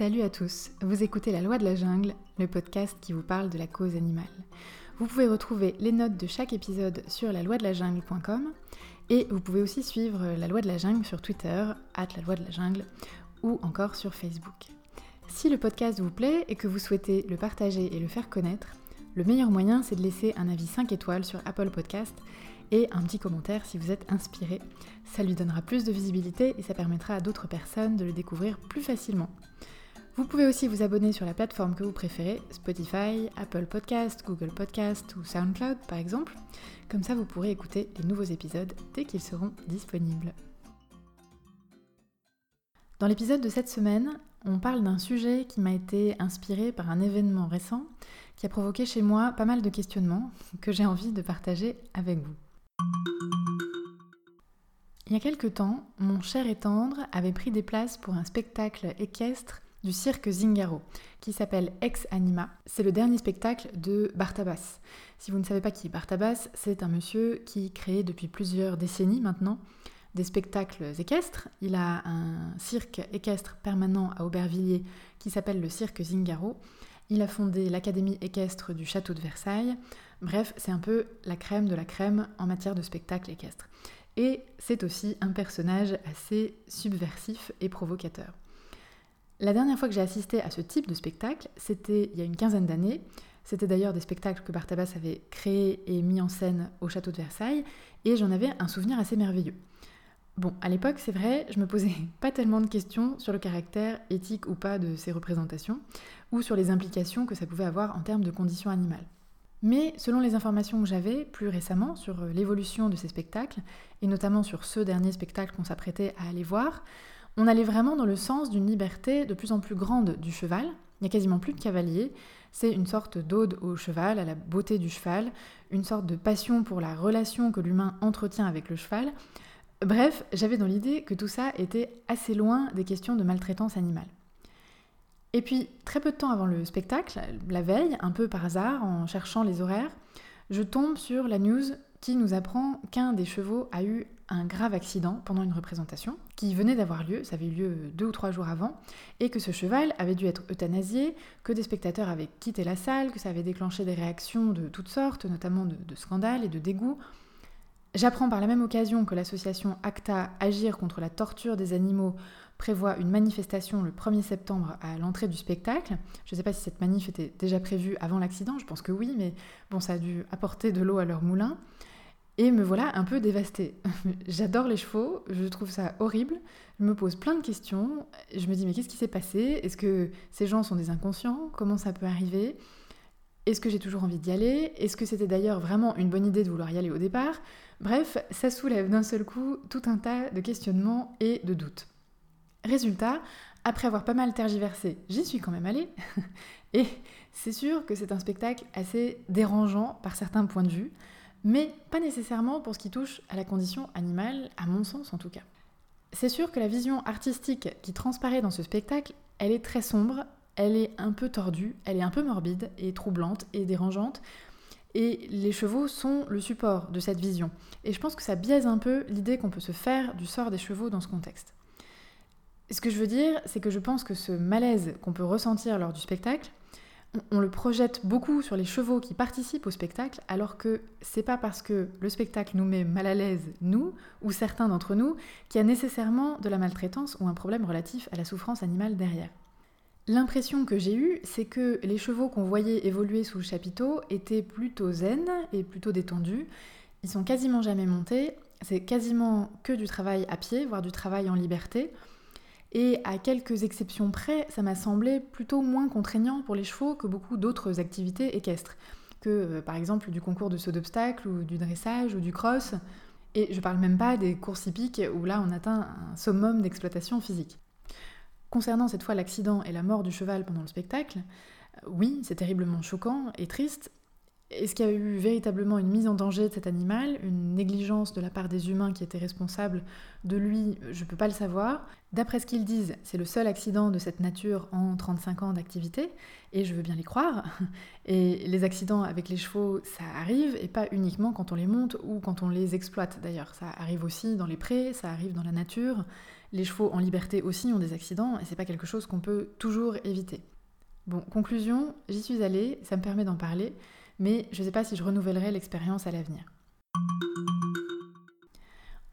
Salut à tous, vous écoutez La Loi de la Jungle, le podcast qui vous parle de la cause animale. Vous pouvez retrouver les notes de chaque épisode sur la loi de la jungle.com et vous pouvez aussi suivre La Loi de la Jungle sur Twitter, at la loi de la jungle, ou encore sur Facebook. Si le podcast vous plaît et que vous souhaitez le partager et le faire connaître, le meilleur moyen c'est de laisser un avis 5 étoiles sur Apple Podcast et un petit commentaire si vous êtes inspiré. Ça lui donnera plus de visibilité et ça permettra à d'autres personnes de le découvrir plus facilement. Vous pouvez aussi vous abonner sur la plateforme que vous préférez, Spotify, Apple Podcast, Google Podcast ou SoundCloud par exemple. Comme ça, vous pourrez écouter les nouveaux épisodes dès qu'ils seront disponibles. Dans l'épisode de cette semaine, on parle d'un sujet qui m'a été inspiré par un événement récent qui a provoqué chez moi pas mal de questionnements que j'ai envie de partager avec vous. Il y a quelque temps, mon cher et tendre avait pris des places pour un spectacle équestre du cirque Zingaro, qui s'appelle Ex Anima. C'est le dernier spectacle de Bartabas. Si vous ne savez pas qui est Bartabas, c'est un monsieur qui crée depuis plusieurs décennies maintenant des spectacles équestres. Il a un cirque équestre permanent à Aubervilliers qui s'appelle le cirque Zingaro. Il a fondé l'Académie équestre du château de Versailles. Bref, c'est un peu la crème de la crème en matière de spectacle équestre. Et c'est aussi un personnage assez subversif et provocateur. La dernière fois que j'ai assisté à ce type de spectacle, c'était il y a une quinzaine d'années. C'était d'ailleurs des spectacles que Bartabas avait créés et mis en scène au château de Versailles, et j'en avais un souvenir assez merveilleux. Bon, à l'époque, c'est vrai, je me posais pas tellement de questions sur le caractère éthique ou pas de ces représentations, ou sur les implications que ça pouvait avoir en termes de conditions animales. Mais selon les informations que j'avais plus récemment sur l'évolution de ces spectacles, et notamment sur ce dernier spectacle qu'on s'apprêtait à aller voir, on allait vraiment dans le sens d'une liberté de plus en plus grande du cheval. Il n'y a quasiment plus de cavalier. C'est une sorte d'ode au cheval, à la beauté du cheval, une sorte de passion pour la relation que l'humain entretient avec le cheval. Bref, j'avais dans l'idée que tout ça était assez loin des questions de maltraitance animale. Et puis, très peu de temps avant le spectacle, la veille, un peu par hasard, en cherchant les horaires, je tombe sur la news qui nous apprend qu'un des chevaux a eu un grave accident pendant une représentation qui venait d'avoir lieu, ça avait eu lieu deux ou trois jours avant, et que ce cheval avait dû être euthanasié, que des spectateurs avaient quitté la salle, que ça avait déclenché des réactions de toutes sortes, notamment de, de scandales et de dégoût. J'apprends par la même occasion que l'association ACTA Agir contre la torture des animaux prévoit une manifestation le 1er septembre à l'entrée du spectacle. Je ne sais pas si cette manif était déjà prévue avant l'accident, je pense que oui, mais bon, ça a dû apporter de l'eau à leur moulin. Et me voilà un peu dévastée. J'adore les chevaux, je trouve ça horrible. Je me pose plein de questions. Je me dis, mais qu'est-ce qui s'est passé? Est-ce que ces gens sont des inconscients? Comment ça peut arriver? Est-ce que j'ai toujours envie d'y aller? Est-ce que c'était d'ailleurs vraiment une bonne idée de vouloir y aller au départ? Bref, ça soulève d'un seul coup tout un tas de questionnements et de doutes. Résultat, après avoir pas mal tergiversé, j'y suis quand même allée. et c'est sûr que c'est un spectacle assez dérangeant par certains points de vue mais pas nécessairement pour ce qui touche à la condition animale, à mon sens en tout cas. C'est sûr que la vision artistique qui transparaît dans ce spectacle, elle est très sombre, elle est un peu tordue, elle est un peu morbide et troublante et dérangeante, et les chevaux sont le support de cette vision. Et je pense que ça biaise un peu l'idée qu'on peut se faire du sort des chevaux dans ce contexte. Ce que je veux dire, c'est que je pense que ce malaise qu'on peut ressentir lors du spectacle, on le projette beaucoup sur les chevaux qui participent au spectacle, alors que c'est pas parce que le spectacle nous met mal à l'aise, nous, ou certains d'entre nous, qu'il y a nécessairement de la maltraitance ou un problème relatif à la souffrance animale derrière. L'impression que j'ai eue, c'est que les chevaux qu'on voyait évoluer sous le chapiteau étaient plutôt zen et plutôt détendus. Ils sont quasiment jamais montés, c'est quasiment que du travail à pied, voire du travail en liberté. Et à quelques exceptions près, ça m'a semblé plutôt moins contraignant pour les chevaux que beaucoup d'autres activités équestres, que euh, par exemple du concours de saut d'obstacle ou du dressage ou du cross. Et je parle même pas des courses hippiques où là on atteint un summum d'exploitation physique. Concernant cette fois l'accident et la mort du cheval pendant le spectacle, oui, c'est terriblement choquant et triste, Est-ce qu'il y a eu véritablement une mise en danger de cet animal, une négligence de la part des humains qui étaient responsables de lui Je ne peux pas le savoir. D'après ce qu'ils disent, c'est le seul accident de cette nature en 35 ans d'activité, et je veux bien les croire. Et les accidents avec les chevaux, ça arrive, et pas uniquement quand on les monte ou quand on les exploite d'ailleurs. Ça arrive aussi dans les prés, ça arrive dans la nature. Les chevaux en liberté aussi ont des accidents, et c'est pas quelque chose qu'on peut toujours éviter. Bon, conclusion, j'y suis allée, ça me permet d'en parler mais je ne sais pas si je renouvellerai l'expérience à l'avenir.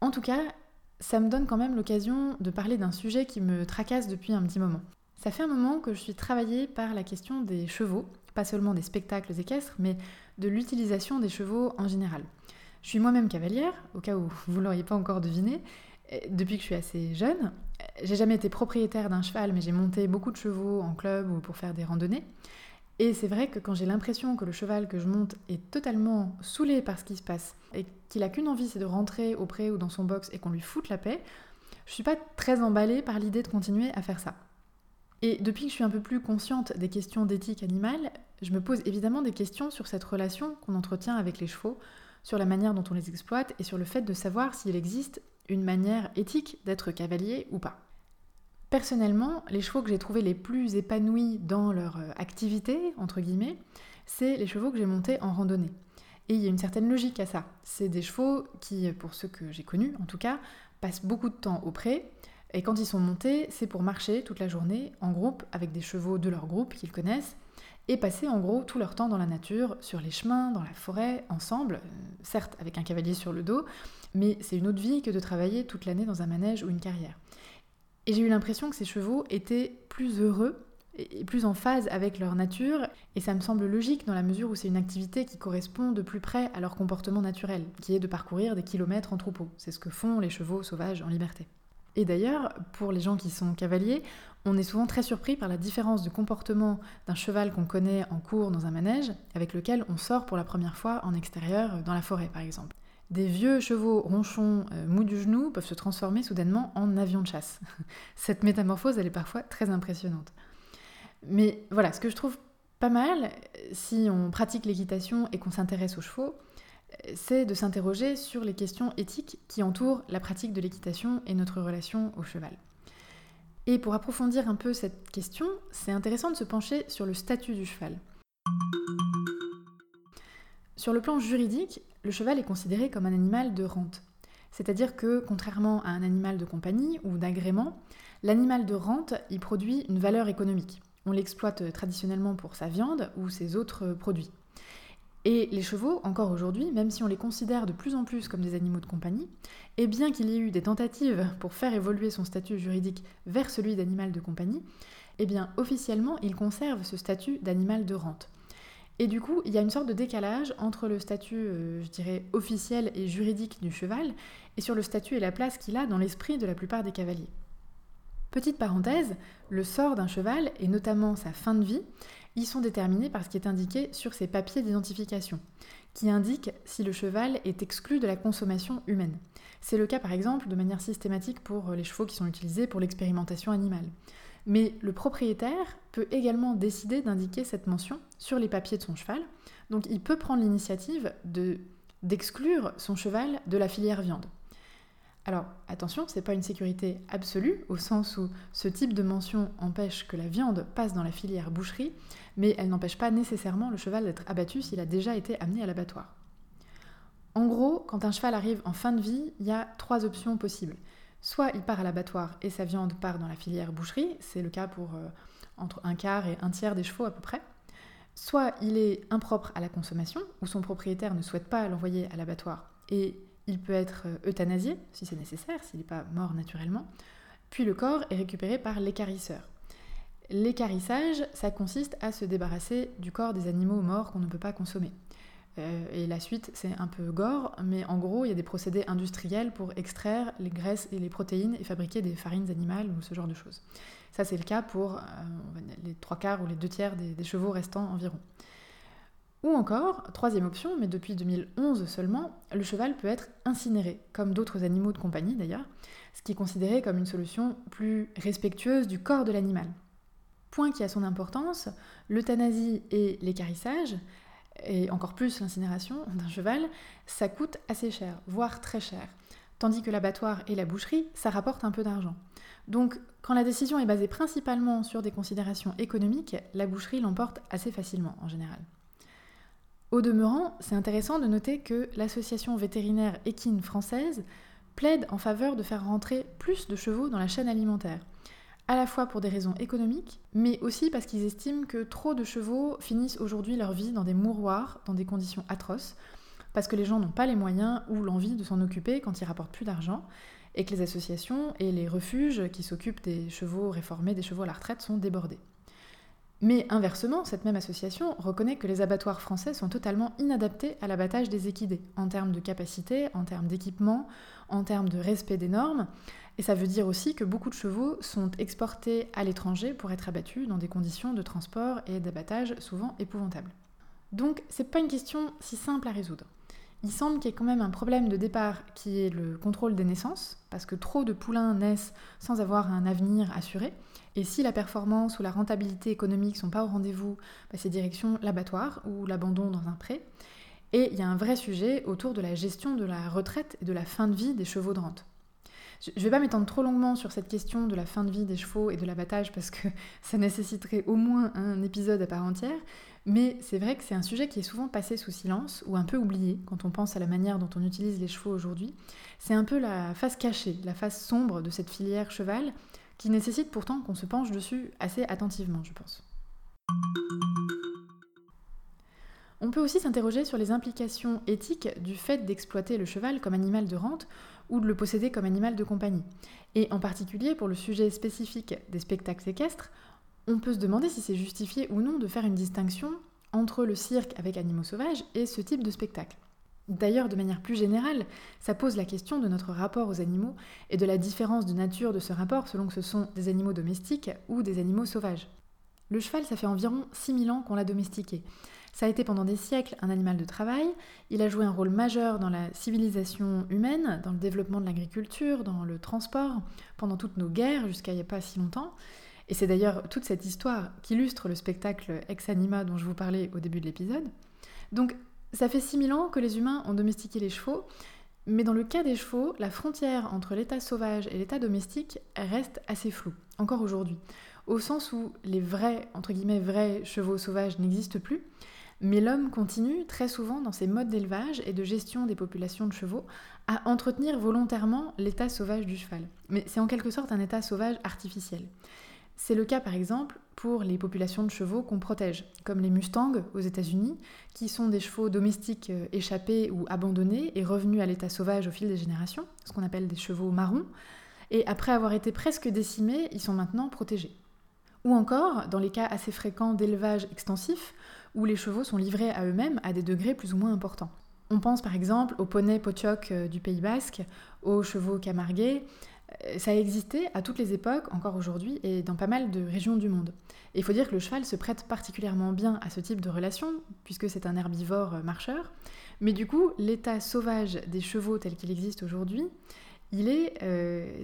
En tout cas, ça me donne quand même l'occasion de parler d'un sujet qui me tracasse depuis un petit moment. Ça fait un moment que je suis travaillée par la question des chevaux, pas seulement des spectacles équestres, mais de l'utilisation des chevaux en général. Je suis moi-même cavalière, au cas où vous ne l'auriez pas encore deviné, depuis que je suis assez jeune. J'ai jamais été propriétaire d'un cheval, mais j'ai monté beaucoup de chevaux en club ou pour faire des randonnées. Et c'est vrai que quand j'ai l'impression que le cheval que je monte est totalement saoulé par ce qui se passe et qu'il a qu'une envie, c'est de rentrer au pré ou dans son box et qu'on lui foute la paix, je suis pas très emballée par l'idée de continuer à faire ça. Et depuis que je suis un peu plus consciente des questions d'éthique animale, je me pose évidemment des questions sur cette relation qu'on entretient avec les chevaux, sur la manière dont on les exploite et sur le fait de savoir s'il existe une manière éthique d'être cavalier ou pas. Personnellement, les chevaux que j'ai trouvés les plus épanouis dans leur euh, activité, entre guillemets, c'est les chevaux que j'ai montés en randonnée. Et il y a une certaine logique à ça. C'est des chevaux qui, pour ceux que j'ai connus en tout cas, passent beaucoup de temps au pré. Et quand ils sont montés, c'est pour marcher toute la journée en groupe avec des chevaux de leur groupe qu'ils connaissent et passer en gros tout leur temps dans la nature, sur les chemins, dans la forêt, ensemble, euh, certes avec un cavalier sur le dos, mais c'est une autre vie que de travailler toute l'année dans un manège ou une carrière. Et j'ai eu l'impression que ces chevaux étaient plus heureux et plus en phase avec leur nature, et ça me semble logique dans la mesure où c'est une activité qui correspond de plus près à leur comportement naturel, qui est de parcourir des kilomètres en troupeau. C'est ce que font les chevaux sauvages en liberté. Et d'ailleurs, pour les gens qui sont cavaliers, on est souvent très surpris par la différence de comportement d'un cheval qu'on connaît en cours dans un manège, avec lequel on sort pour la première fois en extérieur dans la forêt par exemple. Des vieux chevaux ronchons euh, mous du genou peuvent se transformer soudainement en avions de chasse. Cette métamorphose, elle est parfois très impressionnante. Mais voilà, ce que je trouve pas mal, si on pratique l'équitation et qu'on s'intéresse aux chevaux, c'est de s'interroger sur les questions éthiques qui entourent la pratique de l'équitation et notre relation au cheval. Et pour approfondir un peu cette question, c'est intéressant de se pencher sur le statut du cheval. Sur le plan juridique, le cheval est considéré comme un animal de rente. C'est-à-dire que, contrairement à un animal de compagnie ou d'agrément, l'animal de rente y produit une valeur économique. On l'exploite traditionnellement pour sa viande ou ses autres produits. Et les chevaux, encore aujourd'hui, même si on les considère de plus en plus comme des animaux de compagnie, et bien qu'il y ait eu des tentatives pour faire évoluer son statut juridique vers celui d'animal de compagnie, eh bien officiellement il conserve ce statut d'animal de rente. Et du coup, il y a une sorte de décalage entre le statut, euh, je dirais, officiel et juridique du cheval, et sur le statut et la place qu'il a dans l'esprit de la plupart des cavaliers. Petite parenthèse, le sort d'un cheval, et notamment sa fin de vie, ils sont déterminés par ce qui est indiqué sur ses papiers d'identification, qui indiquent si le cheval est exclu de la consommation humaine. C'est le cas par exemple de manière systématique pour les chevaux qui sont utilisés pour l'expérimentation animale. Mais le propriétaire peut également décider d'indiquer cette mention sur les papiers de son cheval. Donc il peut prendre l'initiative d'exclure son cheval de la filière viande. Alors attention, ce n'est pas une sécurité absolue, au sens où ce type de mention empêche que la viande passe dans la filière boucherie, mais elle n'empêche pas nécessairement le cheval d'être abattu s'il a déjà été amené à l'abattoir. En gros, quand un cheval arrive en fin de vie, il y a trois options possibles. Soit il part à l'abattoir et sa viande part dans la filière boucherie, c'est le cas pour euh, entre un quart et un tiers des chevaux à peu près. Soit il est impropre à la consommation, ou son propriétaire ne souhaite pas l'envoyer à l'abattoir et il peut être euh, euthanasié si c'est nécessaire, s'il n'est pas mort naturellement. Puis le corps est récupéré par l'écarisseur. L'écarissage, ça consiste à se débarrasser du corps des animaux morts qu'on ne peut pas consommer. Euh, et la suite, c'est un peu gore, mais en gros, il y a des procédés industriels pour extraire les graisses et les protéines et fabriquer des farines animales ou ce genre de choses. Ça, c'est le cas pour euh, les trois quarts ou les deux tiers des, chevaux restants environ. Ou encore, troisième option, mais depuis 2011 seulement, le cheval peut être incinéré, comme d'autres animaux de compagnie d'ailleurs, ce qui est considéré comme une solution plus respectueuse du corps de l'animal. Point qui a son importance, l'euthanasie et l'écarissage et encore plus l'incinération d'un cheval, ça coûte assez cher, voire très cher. Tandis que l'abattoir et la boucherie, ça rapporte un peu d'argent. Donc, quand la décision est basée principalement sur des considérations économiques, la boucherie l'emporte assez facilement en général. Au demeurant, c'est intéressant de noter que l'association vétérinaire équine française plaide en faveur de faire rentrer plus de chevaux dans la chaîne alimentaire, à la fois pour des raisons économiques, mais aussi parce qu'ils estiment que trop de chevaux finissent aujourd'hui leur vie dans des mouroirs, dans des conditions atroces, parce que les gens n'ont pas les moyens ou l'envie de s'en occuper quand ils rapportent plus d'argent, et que les associations et les refuges qui s'occupent des chevaux réformés, des chevaux à la retraite, sont débordés. Mais inversement, cette même association reconnaît que les abattoirs français sont totalement inadaptés à l'abattage des équidés, en termes de capacité, en termes d'équipement, en termes de respect des normes. Et ça veut dire aussi que beaucoup de chevaux sont exportés à l'étranger pour être abattus dans des conditions de transport et d'abattage souvent épouvantables. Donc, c'est pas une question si simple à résoudre. Il semble qu'il y ait quand même un problème de départ qui est le contrôle des naissances, parce que trop de poulains naissent sans avoir un avenir assuré. Et si la performance ou la rentabilité économique sont pas au rendez-vous, bah, c'est direction l'abattoir ou l'abandon dans un pré. Et il y a un vrai sujet autour de la gestion de la retraite et de la fin de vie des chevaux de rente. Je ne vais pas m'étendre trop longuement sur cette question de la fin de vie des chevaux et de l'abattage parce que ça nécessiterait au moins un épisode à part entière, mais c'est vrai que c'est un sujet qui est souvent passé sous silence ou un peu oublié quand on pense à la manière dont on utilise les chevaux aujourd'hui. C'est un peu la face cachée, la face sombre de cette filière cheval qui nécessite pourtant qu'on se penche dessus assez attentivement, je pense. On peut aussi s'interroger sur les implications éthiques du fait d'exploiter le cheval comme animal de rente ou de le posséder comme animal de compagnie. Et en particulier pour le sujet spécifique des spectacles équestres, on peut se demander si c'est justifié ou non de faire une distinction entre le cirque avec animaux sauvages et ce type de spectacle. D'ailleurs, de manière plus générale, ça pose la question de notre rapport aux animaux et de la différence de nature de ce rapport selon que ce sont des animaux domestiques ou des animaux sauvages. Le cheval, ça fait environ 6000 ans qu'on l'a domestiqué. Ça a été pendant des siècles un animal de travail, il a joué un rôle majeur dans la civilisation humaine, dans le développement de l'agriculture, dans le transport, pendant toutes nos guerres jusqu'à il n'y a pas si longtemps. Et c'est d'ailleurs toute cette histoire qu'illustre le spectacle Ex Anima dont je vous parlais au début de l'épisode. Donc ça fait 6000 ans que les humains ont domestiqué les chevaux, mais dans le cas des chevaux, la frontière entre l'état sauvage et l'état domestique reste assez floue, encore aujourd'hui, au sens où les vrais, entre guillemets, vrais chevaux sauvages n'existent plus, mais l'homme continue très souvent dans ses modes d'élevage et de gestion des populations de chevaux à entretenir volontairement l'état sauvage du cheval. Mais c'est en quelque sorte un état sauvage artificiel. C'est le cas par exemple pour les populations de chevaux qu'on protège, comme les Mustangs aux États-Unis, qui sont des chevaux domestiques euh, échappés ou abandonnés et revenus à l'état sauvage au fil des générations, ce qu'on appelle des chevaux marrons, et après avoir été presque décimés, ils sont maintenant protégés. Ou encore, dans les cas assez fréquents d'élevage extensif, où les chevaux sont livrés à eux-mêmes à des degrés plus ou moins importants. On pense par exemple aux poneys pochok euh, du Pays Basque, aux chevaux camarguais, euh, ça a existé à toutes les époques, encore aujourd'hui, et dans pas mal de régions du monde. Et il faut dire que le cheval se prête particulièrement bien à ce type de relation, puisque c'est un herbivore euh, marcheur. Mais du coup, l'état sauvage des chevaux tel qu'il existe aujourd'hui, il est,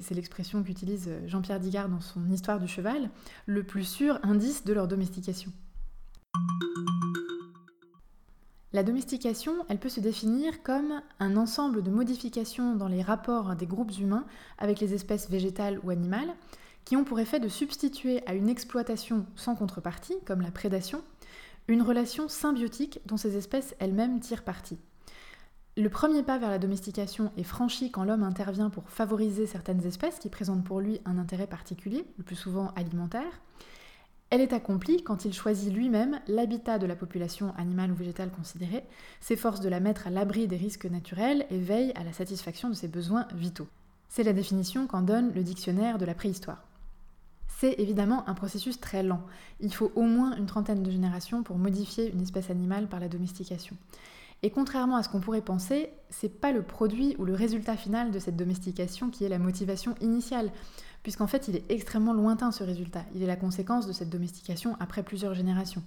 c'est l'expression qu'utilise Jean-Pierre Digard dans son Histoire du cheval, le plus sûr indice de leur domestication. La domestication, elle peut se définir comme un ensemble de modifications dans les rapports des groupes humains avec les espèces végétales ou animales qui ont pour effet de substituer à une exploitation sans contrepartie, comme la prédation, une relation symbiotique dont ces espèces elles-mêmes tirent parti. Le premier pas vers la domestication est franchi quand l'homme intervient pour favoriser certaines espèces qui présentent pour lui un intérêt particulier, le plus souvent alimentaire, elle est accomplie quand il choisit lui-même l'habitat de la population animale ou végétale considérée, s'efforce de la mettre à l'abri des risques naturels et veille à la satisfaction de ses besoins vitaux. C'est la définition qu'en donne le dictionnaire de la préhistoire. C'est évidemment un processus très lent. Il faut au moins une trentaine de générations pour modifier une espèce animale par la domestication. Et contrairement à ce qu'on pourrait penser, c'est pas le produit ou le résultat final de cette domestication qui est la motivation initiale puisqu'en fait il est extrêmement lointain ce résultat. Il est la conséquence de cette domestication après plusieurs générations.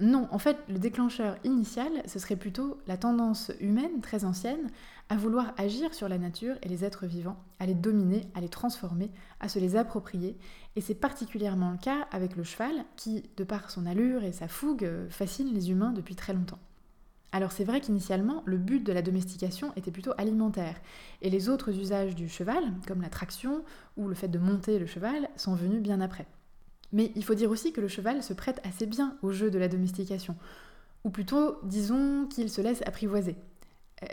non, en fait, le déclencheur initial, ce serait plutôt la tendance humaine très ancienne à vouloir agir sur la nature et les êtres vivants, à les dominer, à les transformer, à se les approprier. Et c'est particulièrement le cas avec le cheval, qui, de par son allure et sa fougue, fascine les humains depuis très longtemps. Alors c'est vrai qu'initialement, le but de la domestication était plutôt alimentaire, et les autres usages du cheval, comme la traction ou le fait de monter le cheval, sont venus bien après. Mais il faut dire aussi que le cheval se prête assez bien au jeu de la domestication, ou plutôt, disons qu'il se laisse apprivoiser.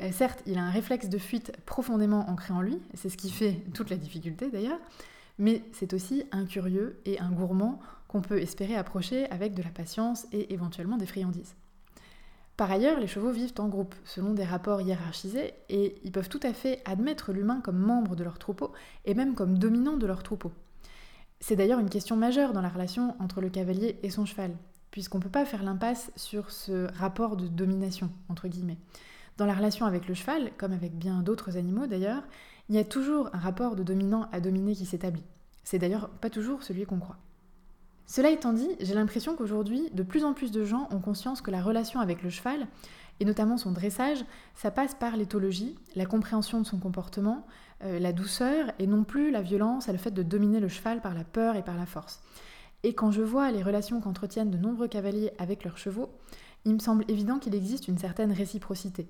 Euh, certes, il a un réflexe de fuite profondément ancré en lui, c'est ce qui fait toute la difficulté d'ailleurs, mais c'est aussi un curieux et un gourmand qu'on peut espérer approcher avec de la patience et éventuellement des friandises. Par ailleurs, les chevaux vivent en groupe, selon des rapports hiérarchisés, et ils peuvent tout à fait admettre l'humain comme membre de leur troupeau, et même comme dominant de leur troupeau. C'est d'ailleurs une question majeure dans la relation entre le cavalier et son cheval, puisqu'on ne peut pas faire l'impasse sur ce rapport de domination, entre guillemets. Dans la relation avec le cheval, comme avec bien d'autres animaux d'ailleurs, il y a toujours un rapport de dominant à dominé qui s'établit. C'est d'ailleurs pas toujours celui qu'on croit. Cela étant dit, j'ai l'impression qu'aujourd'hui, de plus en plus de gens ont conscience que la relation avec le cheval, et notamment son dressage, ça passe par l'éthologie, la compréhension de son comportement, euh, la douceur, et non plus la violence et le fait de dominer le cheval par la peur et par la force. Et quand je vois les relations qu'entretiennent de nombreux cavaliers avec leurs chevaux, il me semble évident qu'il existe une certaine réciprocité.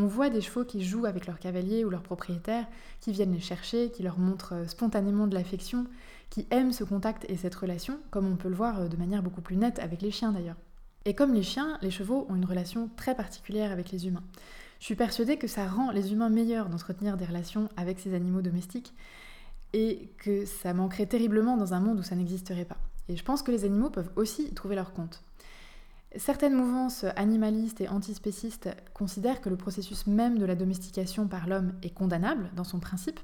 On voit des chevaux qui jouent avec leurs cavaliers ou leurs propriétaires, qui viennent les chercher, qui leur montrent euh, spontanément de l'affection, qui aiment ce contact et cette relation, comme on peut le voir euh, de manière beaucoup plus nette avec les chiens d'ailleurs. Et comme les chiens, les chevaux ont une relation très particulière avec les humains. Je suis persuadée que ça rend les humains meilleurs d'entretenir des relations avec ces animaux domestiques et que ça manquerait terriblement dans un monde où ça n'existerait pas. Et je pense que les animaux peuvent aussi trouver leur compte. Certaines mouvances animalistes et antispécistes considèrent que le processus même de la domestication par l'homme est condamnable dans son principe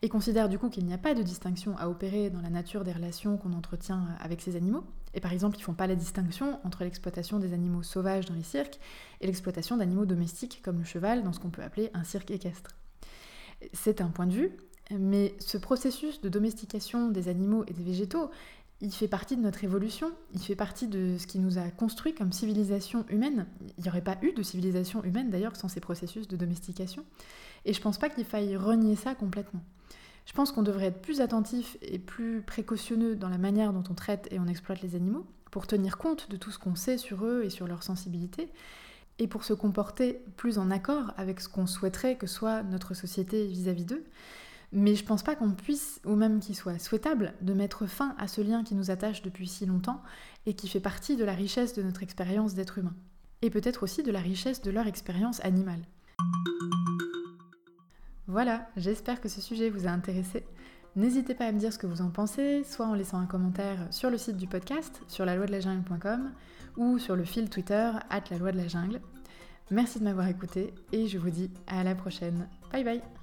et considèrent du coup qu'il n'y a pas de distinction à opérer dans la nature des relations qu'on entretient avec ces animaux. Et par exemple, ils ne font pas la distinction entre l'exploitation des animaux sauvages dans les cirques et l'exploitation d'animaux domestiques comme le cheval dans ce qu'on peut appeler un cirque équestre. C'est un point de vue, mais ce processus de domestication des animaux et des végétaux il fait partie de notre évolution, il fait partie de ce qui nous a construit comme civilisation humaine. Il n'y aurait pas eu de civilisation humaine d'ailleurs sans ces processus de domestication. Et je pense pas qu'il faille renier ça complètement. Je pense qu'on devrait être plus attentif et plus précautionneux dans la manière dont on traite et on exploite les animaux, pour tenir compte de tout ce qu'on sait sur eux et sur leur sensibilité, et pour se comporter plus en accord avec ce qu'on souhaiterait que soit notre société vis-à-vis d'eux. Mais je pense pas qu'on puisse, ou même qu'il soit souhaitable, de mettre fin à ce lien qui nous attache depuis si longtemps et qui fait partie de la richesse de notre expérience d'être humain. Et peut-être aussi de la richesse de leur expérience animale. Voilà, j'espère que ce sujet vous a intéressé. N'hésitez pas à me dire ce que vous en pensez, soit en laissant un commentaire sur le site du podcast, sur la loi de la jungle.com, ou sur le fil Twitter, at la de la jungle. Merci de m'avoir écouté, et je vous dis à la prochaine. Bye bye